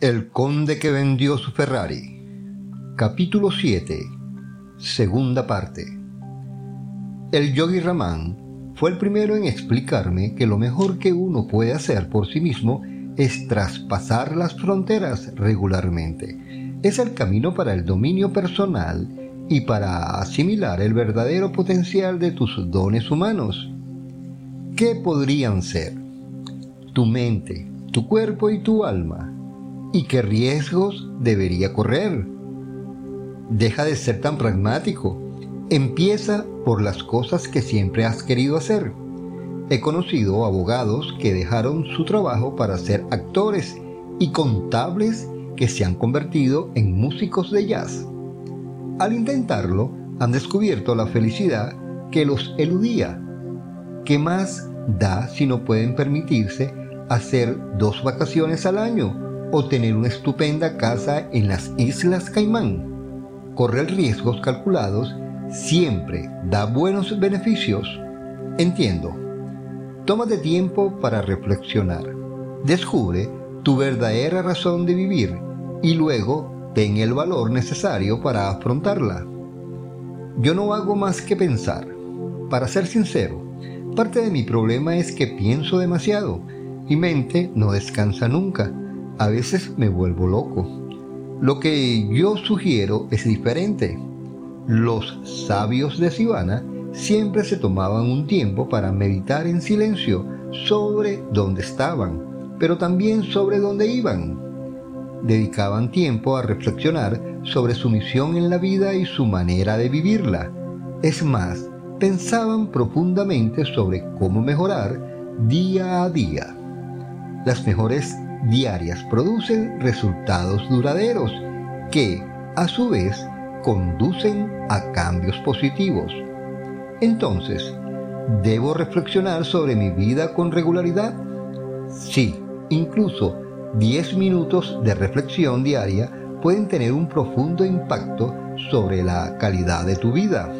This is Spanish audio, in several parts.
El conde que vendió su Ferrari. Capítulo 7. Segunda parte. El yogi Raman fue el primero en explicarme que lo mejor que uno puede hacer por sí mismo es traspasar las fronteras regularmente. Es el camino para el dominio personal y para asimilar el verdadero potencial de tus dones humanos. ¿Qué podrían ser? Tu mente, tu cuerpo y tu alma ¿Y qué riesgos debería correr? Deja de ser tan pragmático. Empieza por las cosas que siempre has querido hacer. He conocido abogados que dejaron su trabajo para ser actores y contables que se han convertido en músicos de jazz. Al intentarlo, han descubierto la felicidad que los eludía. ¿Qué más da si no pueden permitirse hacer dos vacaciones al año o tener una estupenda casa en las Islas Caimán. Correr riesgos calculados siempre da buenos beneficios. Entiendo. Tómate tiempo para reflexionar. Descubre tu verdadera razón de vivir y luego ten el valor necesario para afrontarla. Yo no hago más que pensar. Para ser sincero, parte de mi problema es que pienso demasiado. Mi mente no descansa nunca a veces me vuelvo loco. Lo que yo sugiero es diferente. Los sabios de Sivana siempre se tomaban un tiempo para meditar en silencio sobre dónde estaban, pero también sobre dónde iban. Dedicaban tiempo a reflexionar sobre su misión en la vida y su manera de vivirla. Es más, pensaban profundamente sobre cómo mejorar día a día. Las mejores diarias producen resultados duraderos que, a su vez, conducen a cambios positivos. Entonces, ¿debo reflexionar sobre mi vida con regularidad? Sí, incluso 10 minutos de reflexión diaria pueden tener un profundo impacto sobre la calidad de tu vida.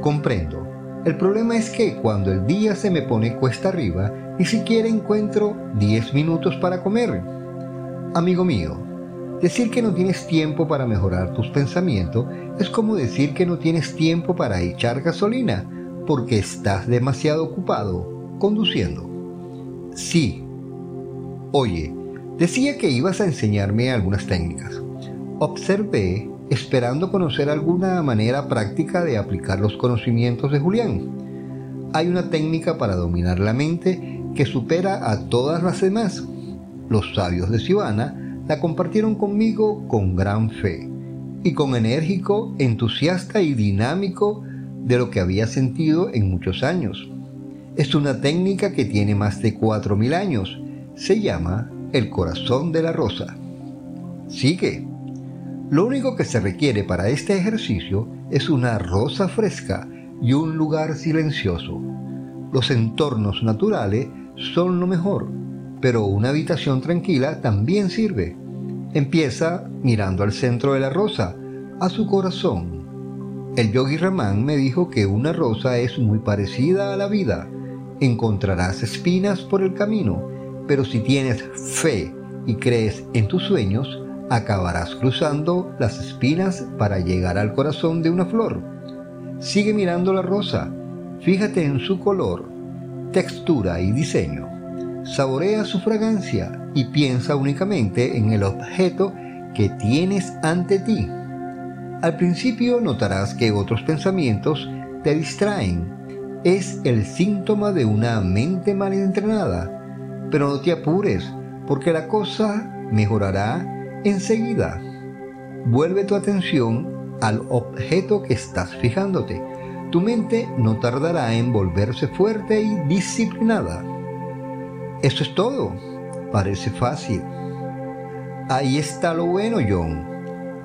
Comprendo el problema es que cuando el día se me pone cuesta arriba, ni siquiera encuentro 10 minutos para comer. Amigo mío, decir que no tienes tiempo para mejorar tus pensamientos es como decir que no tienes tiempo para echar gasolina porque estás demasiado ocupado conduciendo. Sí. Oye, decía que ibas a enseñarme algunas técnicas. Observé esperando conocer alguna manera práctica de aplicar los conocimientos de Julián. Hay una técnica para dominar la mente que supera a todas las demás. Los sabios de Sivana la compartieron conmigo con gran fe y con enérgico, entusiasta y dinámico de lo que había sentido en muchos años. Es una técnica que tiene más de 4.000 años. Se llama el corazón de la rosa. Sigue. Lo único que se requiere para este ejercicio es una rosa fresca y un lugar silencioso. Los entornos naturales son lo mejor, pero una habitación tranquila también sirve. Empieza mirando al centro de la rosa, a su corazón. El yogi Raman me dijo que una rosa es muy parecida a la vida. Encontrarás espinas por el camino, pero si tienes fe y crees en tus sueños, acabarás cruzando las espinas para llegar al corazón de una flor. Sigue mirando la rosa, fíjate en su color, textura y diseño. Saborea su fragancia y piensa únicamente en el objeto que tienes ante ti. Al principio notarás que otros pensamientos te distraen. Es el síntoma de una mente mal entrenada. Pero no te apures, porque la cosa mejorará Enseguida, vuelve tu atención al objeto que estás fijándote. Tu mente no tardará en volverse fuerte y disciplinada. Eso es todo. Parece fácil. Ahí está lo bueno, John,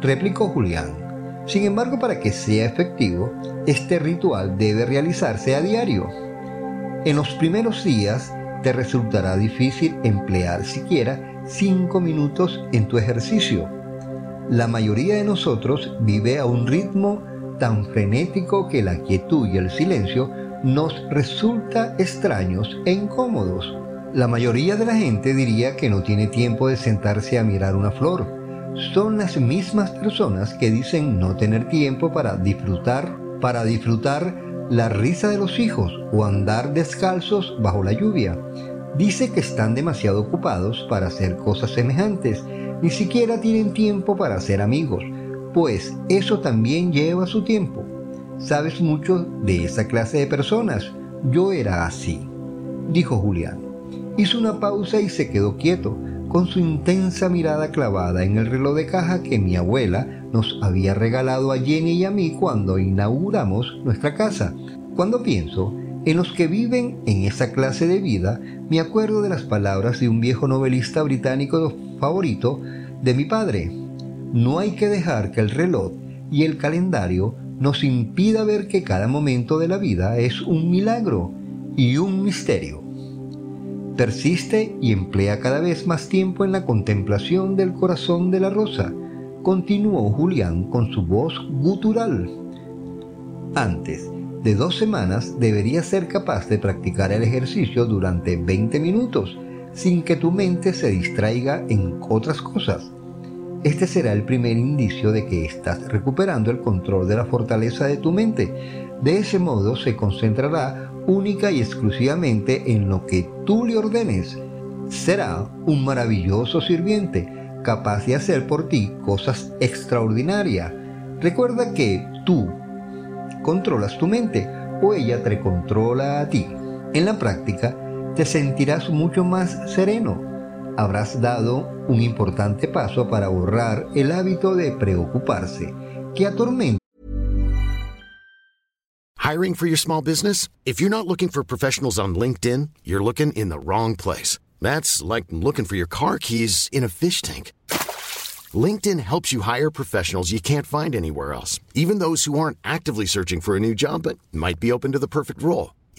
replicó Julián. Sin embargo, para que sea efectivo, este ritual debe realizarse a diario. En los primeros días te resultará difícil emplear siquiera cinco minutos en tu ejercicio. La mayoría de nosotros vive a un ritmo tan frenético que la quietud y el silencio nos resulta extraños e incómodos. La mayoría de la gente diría que no tiene tiempo de sentarse a mirar una flor. Son las mismas personas que dicen no tener tiempo para disfrutar, para disfrutar la risa de los hijos o andar descalzos bajo la lluvia. Dice que están demasiado ocupados para hacer cosas semejantes, ni siquiera tienen tiempo para ser amigos, pues eso también lleva su tiempo. Sabes mucho de esa clase de personas. Yo era así, dijo Julián. Hizo una pausa y se quedó quieto, con su intensa mirada clavada en el reloj de caja que mi abuela nos había regalado a Jenny y a mí cuando inauguramos nuestra casa. Cuando pienso en los que viven en esa clase de vida, me acuerdo de las palabras de un viejo novelista británico favorito de mi padre. No hay que dejar que el reloj y el calendario nos impida ver que cada momento de la vida es un milagro y un misterio. Persiste y emplea cada vez más tiempo en la contemplación del corazón de la rosa, continuó Julián con su voz gutural. Antes de dos semanas deberías ser capaz de practicar el ejercicio durante 20 minutos sin que tu mente se distraiga en otras cosas. Este será el primer indicio de que estás recuperando el control de la fortaleza de tu mente. De ese modo se concentrará única y exclusivamente en lo que tú le ordenes. Será un maravilloso sirviente, capaz de hacer por ti cosas extraordinarias. Recuerda que tú controlas tu mente o ella te controla a ti. En la práctica te sentirás mucho más sereno. Habrás dado un importante paso para borrar el hábito de preocuparse que atormenta. Hiring for your small business? If you're not looking for professionals on LinkedIn, you're looking in the wrong place. That's like looking for your car keys in a fish tank. LinkedIn helps you hire professionals you can't find anywhere else, even those who aren't actively searching for a new job but might be open to the perfect role.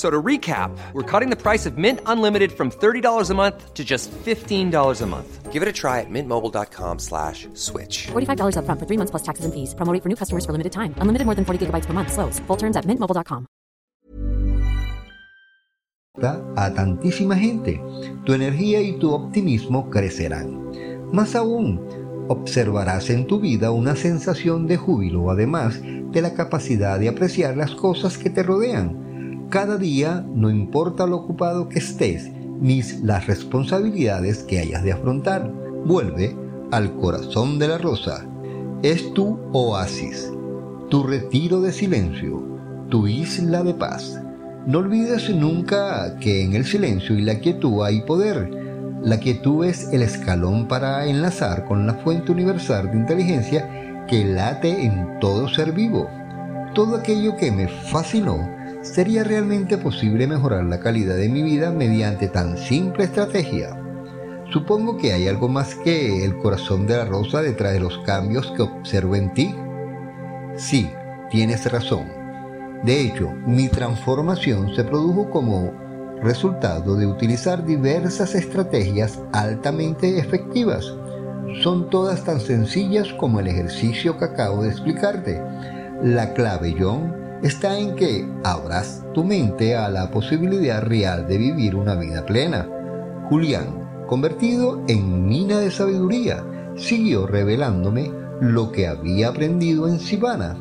So to recap, we're cutting the price of Mint Unlimited from $30 a month to just $15 a month. Give it a try at mintmobile.com slash switch. $45 upfront for three months plus taxes and fees. Promo rate for new customers for limited time. Unlimited more than 40 gigabytes per month. Slows. Full terms at mintmobile.com. A tantísima gente, tu energía y tu optimismo crecerán. Más aún, observarás en tu vida una sensación de júbilo, además de la capacidad de apreciar las cosas que te rodean cada día, no importa lo ocupado que estés, ni las responsabilidades que hayas de afrontar. Vuelve al corazón de la rosa. Es tu oasis, tu retiro de silencio, tu isla de paz. No olvides nunca que en el silencio y la quietud hay poder. La quietud es el escalón para enlazar con la fuente universal de inteligencia que late en todo ser vivo. Todo aquello que me fascinó ¿Sería realmente posible mejorar la calidad de mi vida mediante tan simple estrategia? Supongo que hay algo más que el corazón de la rosa detrás de los cambios que observo en ti. Sí, tienes razón. De hecho, mi transformación se produjo como resultado de utilizar diversas estrategias altamente efectivas. Son todas tan sencillas como el ejercicio que acabo de explicarte. La clave, John, está en que abras tu mente a la posibilidad real de vivir una vida plena. Julián, convertido en mina de sabiduría, siguió revelándome lo que había aprendido en Sivana.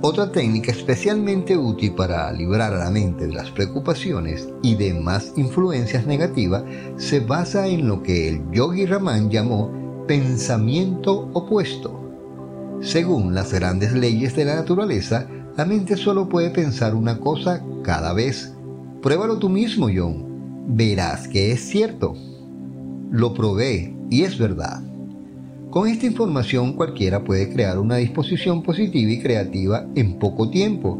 Otra técnica especialmente útil para librar a la mente de las preocupaciones y de más influencias negativas se basa en lo que el yogi Raman llamó pensamiento opuesto. Según las grandes leyes de la naturaleza, la mente solo puede pensar una cosa cada vez. Pruébalo tú mismo, John. Verás que es cierto. Lo probé y es verdad. Con esta información cualquiera puede crear una disposición positiva y creativa en poco tiempo.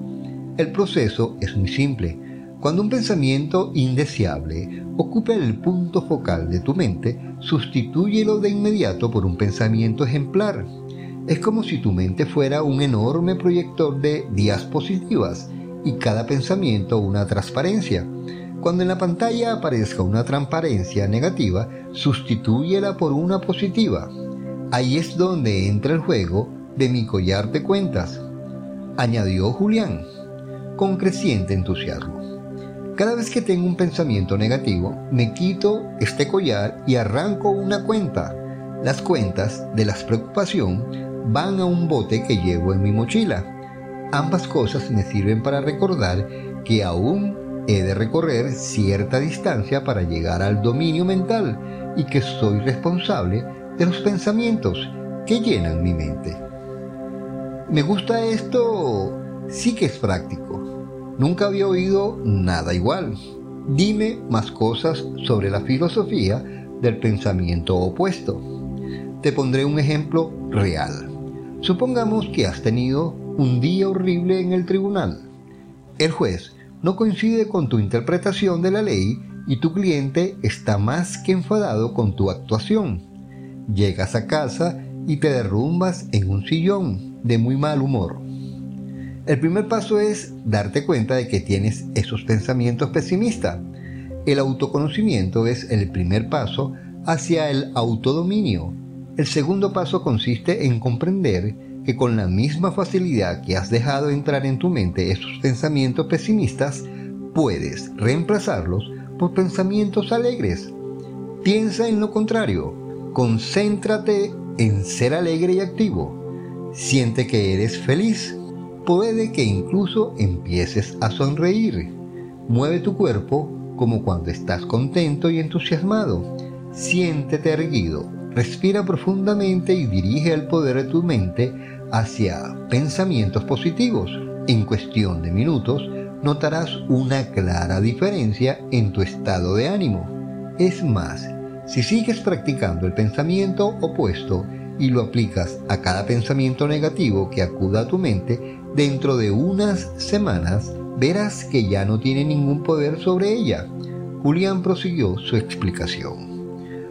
El proceso es muy simple. Cuando un pensamiento indeseable ocupe el punto focal de tu mente, sustitúyelo de inmediato por un pensamiento ejemplar. Es como si tu mente fuera un enorme proyector de días positivas y cada pensamiento una transparencia. Cuando en la pantalla aparezca una transparencia negativa, sustitúyela por una positiva. Ahí es donde entra el juego de mi collar de cuentas, añadió Julián, con creciente entusiasmo. Cada vez que tengo un pensamiento negativo, me quito este collar y arranco una cuenta. Las cuentas de la preocupación van a un bote que llevo en mi mochila. Ambas cosas me sirven para recordar que aún he de recorrer cierta distancia para llegar al dominio mental y que soy responsable de los pensamientos que llenan mi mente. Me gusta esto, sí que es práctico. Nunca había oído nada igual. Dime más cosas sobre la filosofía del pensamiento opuesto. Te pondré un ejemplo real. Supongamos que has tenido un día horrible en el tribunal. El juez no coincide con tu interpretación de la ley y tu cliente está más que enfadado con tu actuación. Llegas a casa y te derrumbas en un sillón de muy mal humor. El primer paso es darte cuenta de que tienes esos pensamientos pesimistas. El autoconocimiento es el primer paso hacia el autodominio. El segundo paso consiste en comprender que con la misma facilidad que has dejado entrar en tu mente esos pensamientos pesimistas, puedes reemplazarlos por pensamientos alegres. Piensa en lo contrario Concéntrate en ser alegre y activo. Siente que eres feliz. Puede que incluso empieces a sonreír. Mueve tu cuerpo como cuando estás contento y entusiasmado. Siéntete erguido. Respira profundamente y dirige el poder de tu mente hacia pensamientos positivos. En cuestión de minutos notarás una clara diferencia en tu estado de ánimo. Es más, si sigues practicando el pensamiento opuesto y lo aplicas a cada pensamiento negativo que acuda a tu mente, dentro de unas semanas verás que ya no tiene ningún poder sobre ella. Julián prosiguió su explicación.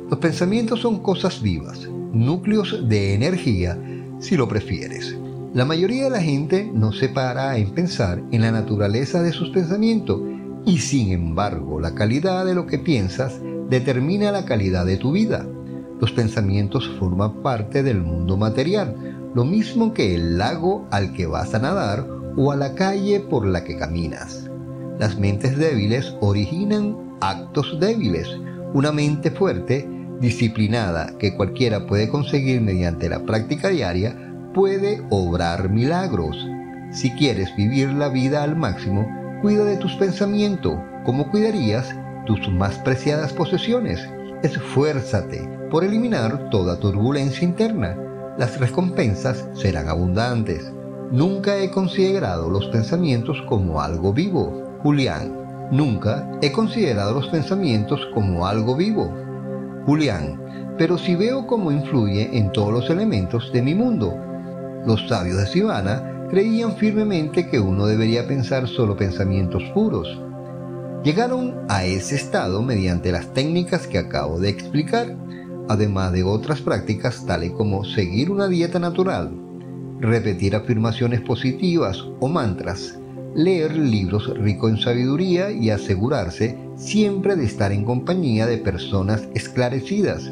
Los pensamientos son cosas vivas, núcleos de energía, si lo prefieres. La mayoría de la gente no se para en pensar en la naturaleza de sus pensamientos y sin embargo la calidad de lo que piensas determina la calidad de tu vida. Los pensamientos forman parte del mundo material, lo mismo que el lago al que vas a nadar o a la calle por la que caminas. Las mentes débiles originan actos débiles. Una mente fuerte, disciplinada, que cualquiera puede conseguir mediante la práctica diaria, puede obrar milagros. Si quieres vivir la vida al máximo, cuida de tus pensamientos, como cuidarías tus más preciadas posesiones. Esfuérzate por eliminar toda turbulencia interna. Las recompensas serán abundantes. Nunca he considerado los pensamientos como algo vivo. Julián, nunca he considerado los pensamientos como algo vivo. Julián, pero si veo cómo influye en todos los elementos de mi mundo. Los sabios de Sivana creían firmemente que uno debería pensar solo pensamientos puros. Llegaron a ese estado mediante las técnicas que acabo de explicar, además de otras prácticas tales como seguir una dieta natural, repetir afirmaciones positivas o mantras, leer libros ricos en sabiduría y asegurarse siempre de estar en compañía de personas esclarecidas.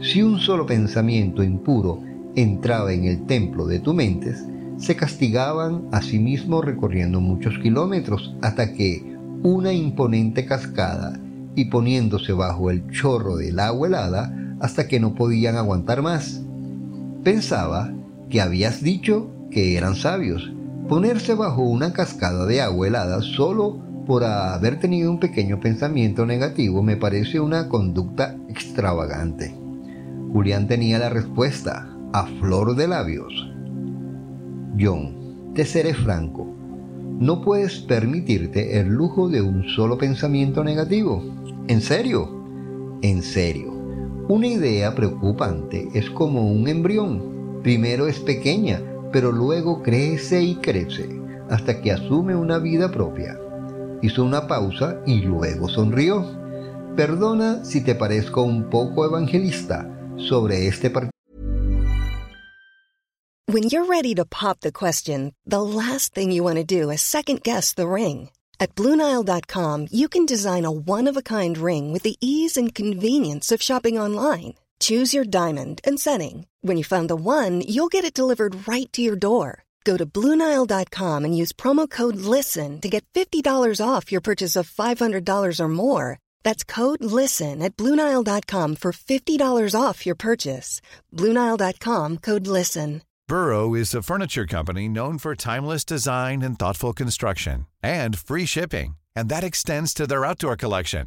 Si un solo pensamiento impuro entraba en el templo de tu mente, se castigaban a sí mismos recorriendo muchos kilómetros hasta que una imponente cascada y poniéndose bajo el chorro del agua helada hasta que no podían aguantar más. Pensaba que habías dicho que eran sabios, Ponerse bajo una cascada de agua helada solo por haber tenido un pequeño pensamiento negativo me parece una conducta extravagante. Julián tenía la respuesta a flor de labios. John, te seré franco. No puedes permitirte el lujo de un solo pensamiento negativo. ¿En serio? En serio. Una idea preocupante es como un embrión. Primero es pequeña, pero luego crece y crece hasta que asume una vida propia. Hizo una pausa y luego sonrió. Perdona si te parezco un poco evangelista sobre este partido. When you're ready to pop the question, the last thing you want to do is second guess the ring. At Bluenile.com, you can design a one of a kind ring with the ease and convenience of shopping online. Choose your diamond and setting. When you find the one, you'll get it delivered right to your door. Go to Bluenile.com and use promo code LISTEN to get $50 off your purchase of $500 or more. That's code LISTEN at Bluenile.com for $50 off your purchase. Bluenile.com code LISTEN. Burrow is a furniture company known for timeless design and thoughtful construction and free shipping, and that extends to their outdoor collection.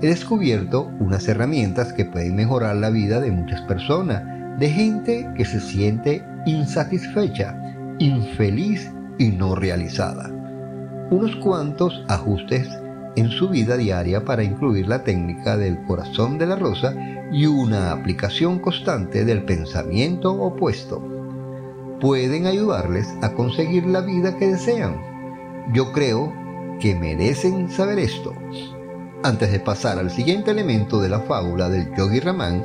He descubierto unas herramientas que pueden mejorar la vida de muchas personas, de gente que se siente insatisfecha, infeliz y no realizada. Unos cuantos ajustes en su vida diaria para incluir la técnica del corazón de la rosa y una aplicación constante del pensamiento opuesto. Pueden ayudarles a conseguir la vida que desean. Yo creo que merecen saber esto. Antes de pasar al siguiente elemento de la fábula del Yogi Raman,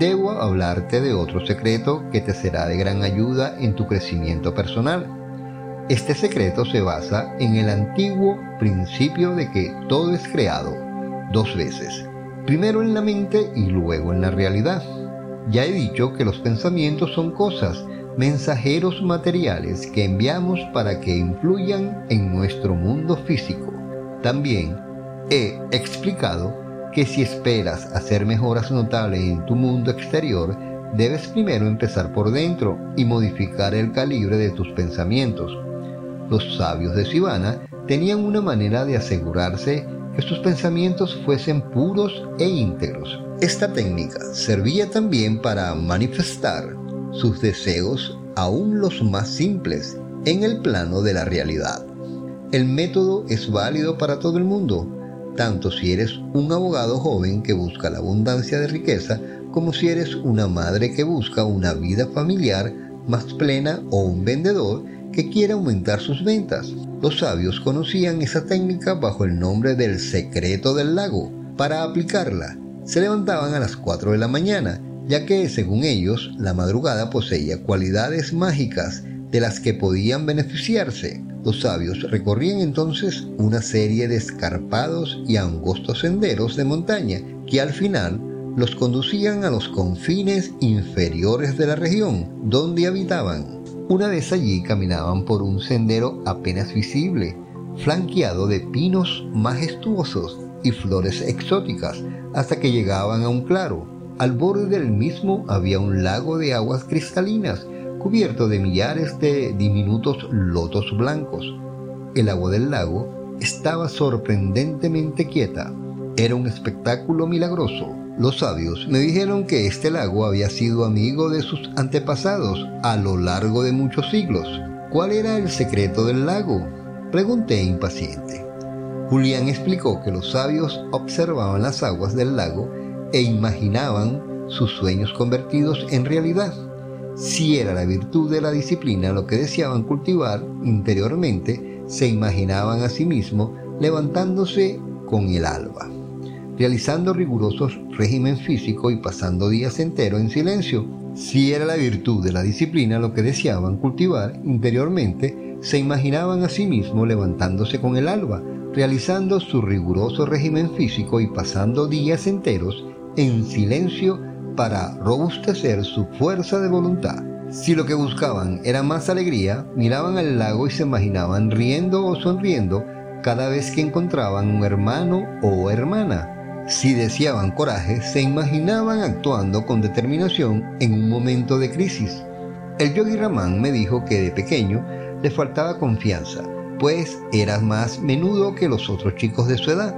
debo hablarte de otro secreto que te será de gran ayuda en tu crecimiento personal. Este secreto se basa en el antiguo principio de que todo es creado dos veces, primero en la mente y luego en la realidad. Ya he dicho que los pensamientos son cosas, mensajeros materiales que enviamos para que influyan en nuestro mundo físico. También he explicado que si esperas hacer mejoras notables en tu mundo exterior, debes primero empezar por dentro y modificar el calibre de tus pensamientos. Los sabios de Sivana tenían una manera de asegurarse que sus pensamientos fuesen puros e íntegros. Esta técnica servía también para manifestar sus deseos, aún los más simples, en el plano de la realidad. El método es válido para todo el mundo, tanto si eres un abogado joven que busca la abundancia de riqueza, como si eres una madre que busca una vida familiar más plena o un vendedor que quiere aumentar sus ventas. Los sabios conocían esa técnica bajo el nombre del secreto del lago. Para aplicarla, se levantaban a las 4 de la mañana, ya que según ellos la madrugada poseía cualidades mágicas de las que podían beneficiarse. Los sabios recorrían entonces una serie de escarpados y angostos senderos de montaña que al final los conducían a los confines inferiores de la región donde habitaban. Una vez allí caminaban por un sendero apenas visible, flanqueado de pinos majestuosos y flores exóticas, hasta que llegaban a un claro. Al borde del mismo había un lago de aguas cristalinas, cubierto de millares de diminutos lotos blancos. El agua del lago estaba sorprendentemente quieta. Era un espectáculo milagroso. Los sabios me dijeron que este lago había sido amigo de sus antepasados a lo largo de muchos siglos. ¿Cuál era el secreto del lago? Pregunté impaciente. Julián explicó que los sabios observaban las aguas del lago e imaginaban sus sueños convertidos en realidad. Si era la virtud de la disciplina lo que deseaban cultivar interiormente, se imaginaban a sí mismos levantándose con el alba, realizando rigurosos régimen físico y pasando días enteros en silencio. Si era la virtud de la disciplina lo que deseaban cultivar interiormente, se imaginaban a sí mismos levantándose con el alba, realizando su riguroso régimen físico y pasando días enteros en silencio para robustecer su fuerza de voluntad. Si lo que buscaban era más alegría, miraban al lago y se imaginaban riendo o sonriendo cada vez que encontraban un hermano o hermana. Si deseaban coraje, se imaginaban actuando con determinación en un momento de crisis. El yogi Ramán me dijo que de pequeño le faltaba confianza, pues era más menudo que los otros chicos de su edad,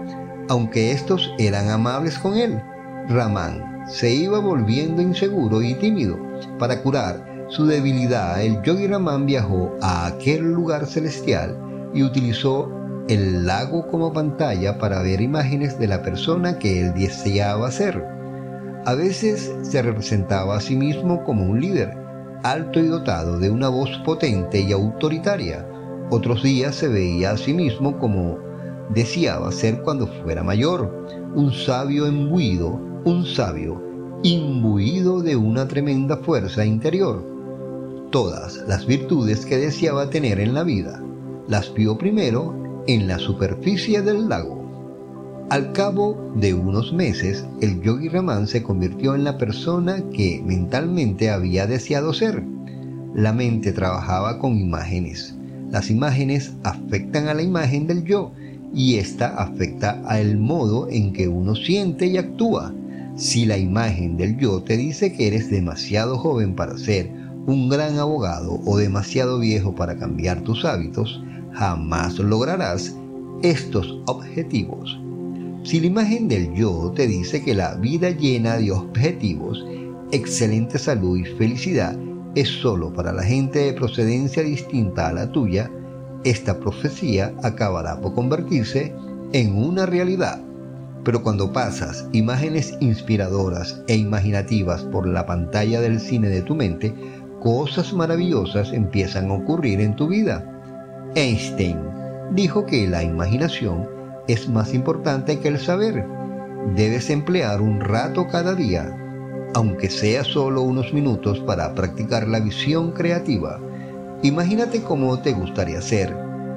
aunque estos eran amables con él. Ramán se iba volviendo inseguro y tímido. Para curar su debilidad, el yogi Ramán viajó a aquel lugar celestial y utilizó el lago como pantalla para ver imágenes de la persona que él deseaba ser. A veces se representaba a sí mismo como un líder, alto y dotado de una voz potente y autoritaria. Otros días se veía a sí mismo como deseaba ser cuando fuera mayor, un sabio embuido, un sabio imbuido de una tremenda fuerza interior todas las virtudes que deseaba tener en la vida. Las vio primero en la superficie del lago. Al cabo de unos meses, el yogi Raman se convirtió en la persona que mentalmente había deseado ser. La mente trabajaba con imágenes. Las imágenes afectan a la imagen del yo y ésta afecta al modo en que uno siente y actúa. Si la imagen del yo te dice que eres demasiado joven para ser un gran abogado o demasiado viejo para cambiar tus hábitos, jamás lograrás estos objetivos. Si la imagen del yo te dice que la vida llena de objetivos, excelente salud y felicidad es solo para la gente de procedencia distinta a la tuya, esta profecía acabará por convertirse en una realidad. Pero cuando pasas imágenes inspiradoras e imaginativas por la pantalla del cine de tu mente, cosas maravillosas empiezan a ocurrir en tu vida. Einstein dijo que la imaginación es más importante que el saber. Debes emplear un rato cada día, aunque sea solo unos minutos, para practicar la visión creativa. Imagínate cómo te gustaría ser,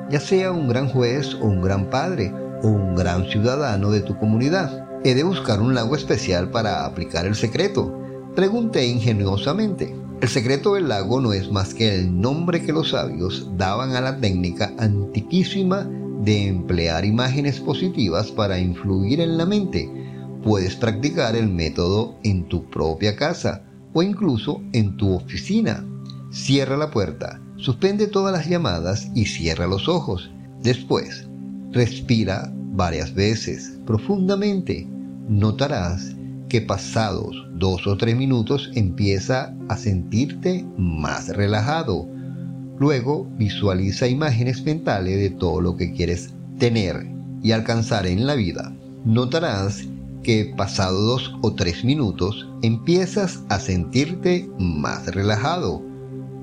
ya sea un gran juez o un gran padre un gran ciudadano de tu comunidad. He de buscar un lago especial para aplicar el secreto. Pregunté ingeniosamente. El secreto del lago no es más que el nombre que los sabios daban a la técnica antiquísima de emplear imágenes positivas para influir en la mente. Puedes practicar el método en tu propia casa o incluso en tu oficina. Cierra la puerta, suspende todas las llamadas y cierra los ojos. Después, respira varias veces profundamente. Notarás que pasados dos o tres minutos empieza a sentirte más relajado. Luego visualiza imágenes mentales de todo lo que quieres tener y alcanzar en la vida. Notarás que pasados dos o tres minutos empiezas a sentirte más relajado.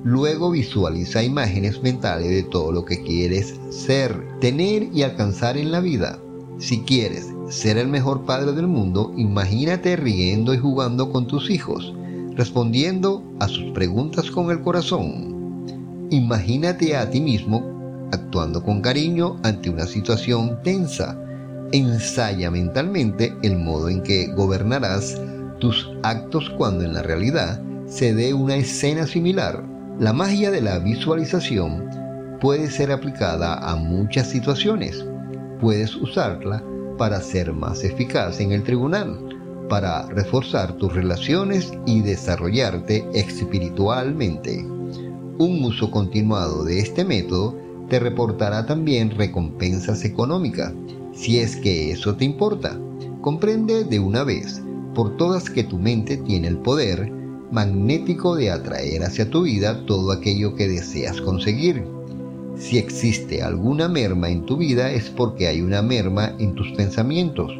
Luego visualiza imágenes mentales de todo lo que quieres ser, tener y alcanzar en la vida. Si quieres ser el mejor padre del mundo, imagínate riendo y jugando con tus hijos, respondiendo a sus preguntas con el corazón. Imagínate a ti mismo actuando con cariño ante una situación tensa. Ensaya mentalmente el modo en que gobernarás tus actos cuando en la realidad se dé una escena similar. La magia de la visualización puede ser aplicada a muchas situaciones. Puedes usarla para ser más eficaz en el tribunal, para reforzar tus relaciones y desarrollarte espiritualmente. Un uso continuado de este método te reportará también recompensas económicas, si es que eso te importa. Comprende de una vez por todas que tu mente tiene el poder magnético de atraer hacia tu vida todo aquello que deseas conseguir. Si existe alguna merma en tu vida es porque hay una merma en tus pensamientos.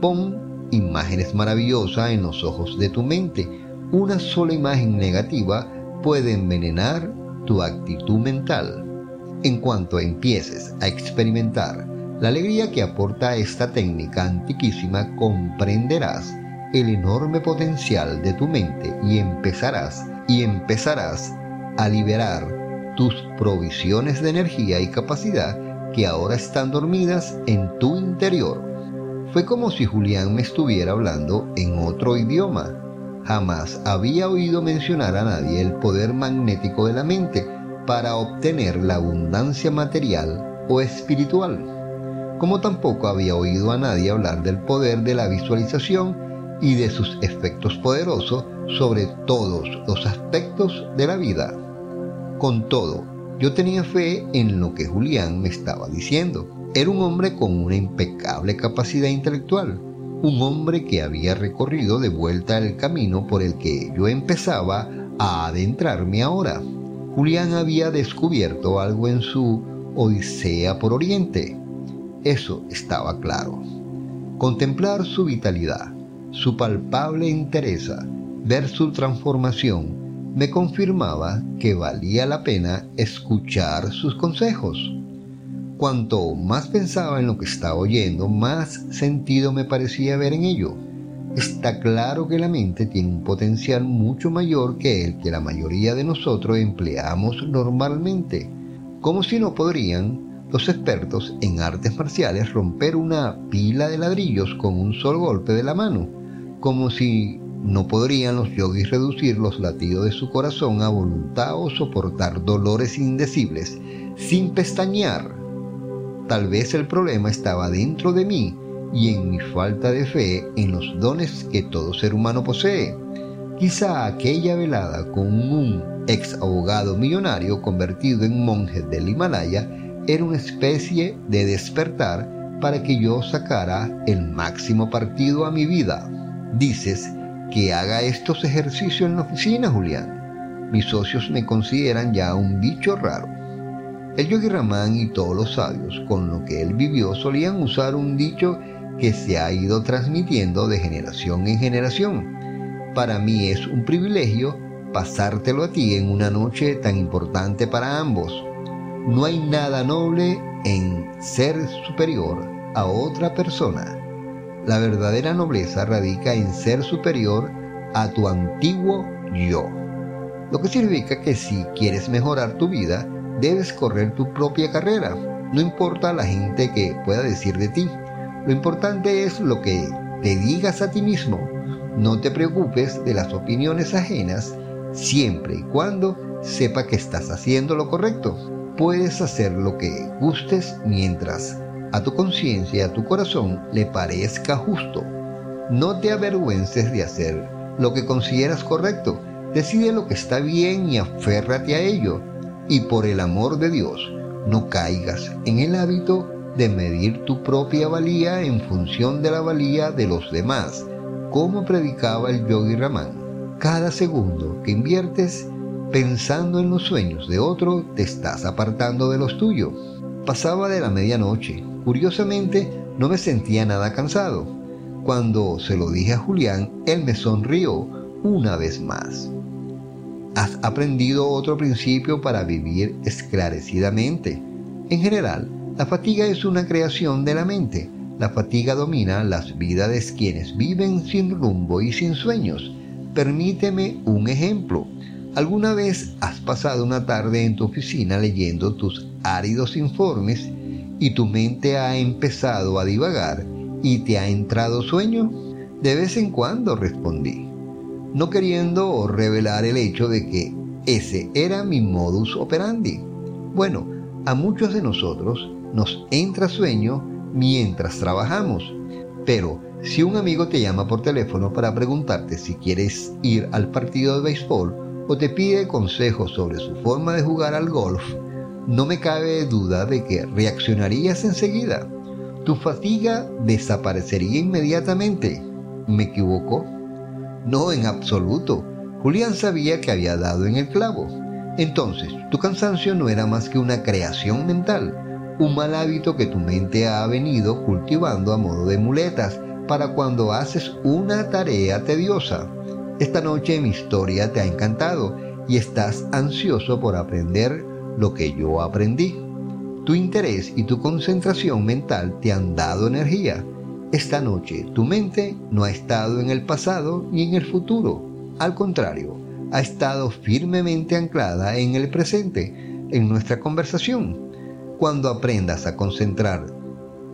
Pon imágenes maravillosas en los ojos de tu mente. Una sola imagen negativa puede envenenar tu actitud mental. En cuanto empieces a experimentar la alegría que aporta esta técnica antiquísima, comprenderás el enorme potencial de tu mente y empezarás y empezarás a liberar tus provisiones de energía y capacidad que ahora están dormidas en tu interior. Fue como si Julián me estuviera hablando en otro idioma. Jamás había oído mencionar a nadie el poder magnético de la mente para obtener la abundancia material o espiritual, como tampoco había oído a nadie hablar del poder de la visualización y de sus efectos poderosos sobre todos los aspectos de la vida. Con todo, yo tenía fe en lo que Julián me estaba diciendo. Era un hombre con una impecable capacidad intelectual, un hombre que había recorrido de vuelta el camino por el que yo empezaba a adentrarme ahora. Julián había descubierto algo en su Odisea por Oriente. Eso estaba claro. Contemplar su vitalidad, su palpable entereza, ver su transformación, me confirmaba que valía la pena escuchar sus consejos. Cuanto más pensaba en lo que estaba oyendo, más sentido me parecía ver en ello. Está claro que la mente tiene un potencial mucho mayor que el que la mayoría de nosotros empleamos normalmente. Como si no podrían los expertos en artes marciales romper una pila de ladrillos con un solo golpe de la mano. Como si no podrían los yogis reducir los latidos de su corazón a voluntad o soportar dolores indecibles sin pestañear. Tal vez el problema estaba dentro de mí y en mi falta de fe en los dones que todo ser humano posee. Quizá aquella velada con un ex abogado millonario convertido en monje del Himalaya era una especie de despertar para que yo sacara el máximo partido a mi vida. Dices que haga estos ejercicios en la oficina, Julián. Mis socios me consideran ya un bicho raro. El yogi Ramán y todos los sabios con lo que él vivió solían usar un dicho que se ha ido transmitiendo de generación en generación. Para mí es un privilegio pasártelo a ti en una noche tan importante para ambos. No hay nada noble en ser superior a otra persona la verdadera nobleza radica en ser superior a tu antiguo yo. Lo que significa que si quieres mejorar tu vida, debes correr tu propia carrera. No importa la gente que pueda decir de ti. Lo importante es lo que te digas a ti mismo. No te preocupes de las opiniones ajenas siempre y cuando sepa que estás haciendo lo correcto. Puedes hacer lo que gustes mientras a tu conciencia y a tu corazón le parezca justo. No te avergüences de hacer lo que consideras correcto. Decide lo que está bien y aférrate a ello. Y por el amor de Dios, no caigas en el hábito de medir tu propia valía en función de la valía de los demás, como predicaba el yogi Raman. Cada segundo que inviertes pensando en los sueños de otro, te estás apartando de los tuyos. Pasaba de la medianoche Curiosamente, no me sentía nada cansado. Cuando se lo dije a Julián, él me sonrió una vez más. Has aprendido otro principio para vivir esclarecidamente. En general, la fatiga es una creación de la mente. La fatiga domina las vidas de quienes viven sin rumbo y sin sueños. Permíteme un ejemplo. ¿Alguna vez has pasado una tarde en tu oficina leyendo tus áridos informes y tu mente ha empezado a divagar y te ha entrado sueño? De vez en cuando respondí, no queriendo revelar el hecho de que ese era mi modus operandi. Bueno, a muchos de nosotros nos entra sueño mientras trabajamos, pero si un amigo te llama por teléfono para preguntarte si quieres ir al partido de béisbol o te pide consejos sobre su forma de jugar al golf, no me cabe duda de que reaccionarías enseguida. Tu fatiga desaparecería inmediatamente. ¿Me equivocó? No, en absoluto. Julián sabía que había dado en el clavo. Entonces, tu cansancio no era más que una creación mental, un mal hábito que tu mente ha venido cultivando a modo de muletas para cuando haces una tarea tediosa. Esta noche mi historia te ha encantado y estás ansioso por aprender lo que yo aprendí. Tu interés y tu concentración mental te han dado energía. Esta noche tu mente no ha estado en el pasado ni en el futuro. Al contrario, ha estado firmemente anclada en el presente. en nuestra conversación. Cuando aprendas a concentrar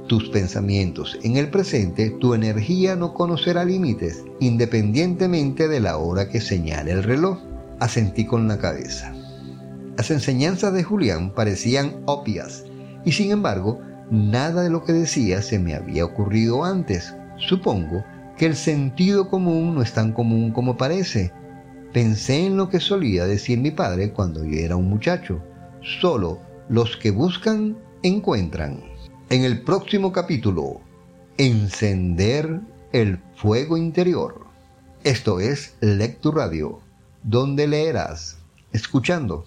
tus pensamientos en el presente, tu energía no conocerá límites, independientemente de la hora que señale el reloj. Asentí con la cabeza. Las enseñanzas de Julián parecían obvias, y sin embargo, nada de lo que decía se me había ocurrido antes. Supongo que el sentido común no es tan común como parece. Pensé en lo que solía decir mi padre cuando yo era un muchacho. Solo los que buscan encuentran. En el próximo capítulo, encender el fuego interior. Esto es Lecture Radio, donde leerás escuchando.